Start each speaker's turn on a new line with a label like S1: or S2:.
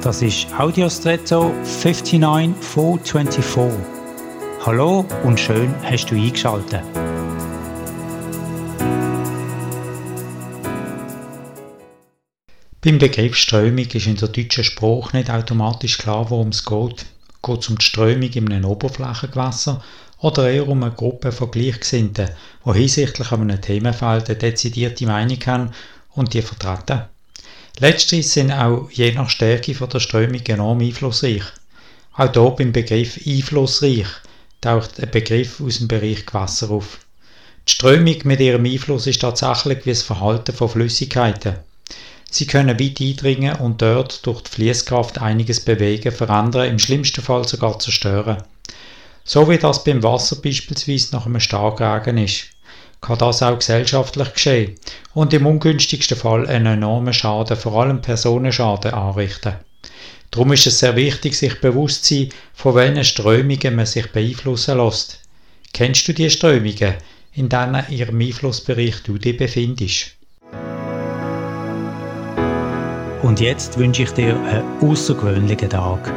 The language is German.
S1: Das ist Audiostretto 59424. Hallo und schön hast du eingeschaltet. Beim Begriff Strömung ist in der deutschen Sprache nicht automatisch klar, worum es geht. Geht es um die Strömung in einem Oberflächengewässer oder eher um eine Gruppe von Gleichgesinnten, die hinsichtlich einem Themenfeld eine dezidierte Meinung haben und die vertreten? Letzteres sind auch je nach Stärke von der Strömung enorm einflussreich. Auch hier beim Begriff einflussreich taucht ein Begriff aus dem Bereich Gewässer auf. Die Strömung mit ihrem Einfluss ist tatsächlich wie das Verhalten von Flüssigkeiten. Sie können weit eindringen und dort durch die Fließkraft einiges bewegen, verändern, im schlimmsten Fall sogar zerstören. So wie das beim Wasser beispielsweise nach einem Starkregen ist kann das auch gesellschaftlich geschehen und im ungünstigsten Fall einen enormen Schaden, vor allem Personenschaden, anrichten. Darum ist es sehr wichtig, sich bewusst zu sein, von welchen Strömungen man sich beeinflussen lässt. Kennst du die Strömungen, in denen ihrem Einflussbereich du dich befindest? Und jetzt wünsche ich dir einen außergewöhnlichen Tag.